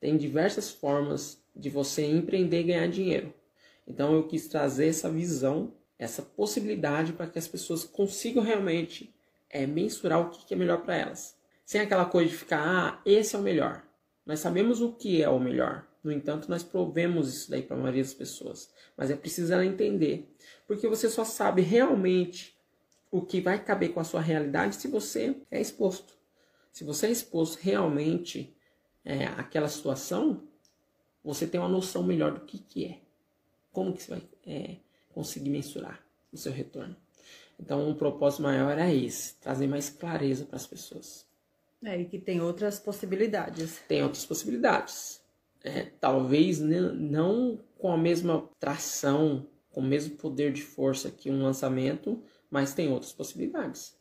Tem diversas formas de você empreender e ganhar dinheiro. Então eu quis trazer essa visão, essa possibilidade para que as pessoas consigam realmente é, mensurar o que é melhor para elas. Sem aquela coisa de ficar, ah, esse é o melhor. Nós sabemos o que é o melhor. No entanto, nós provemos isso daí para a maioria das pessoas. Mas é preciso ela entender. Porque você só sabe realmente o que vai caber com a sua realidade se você é exposto. Se você é exposto realmente é, àquela situação, você tem uma noção melhor do que, que é. Como que você vai é, conseguir mensurar o seu retorno. Então, um propósito maior é esse, trazer mais clareza para as pessoas. É, e que tem outras possibilidades. Tem outras possibilidades. É, talvez não com a mesma tração, com o mesmo poder de força que um lançamento, mas tem outras possibilidades.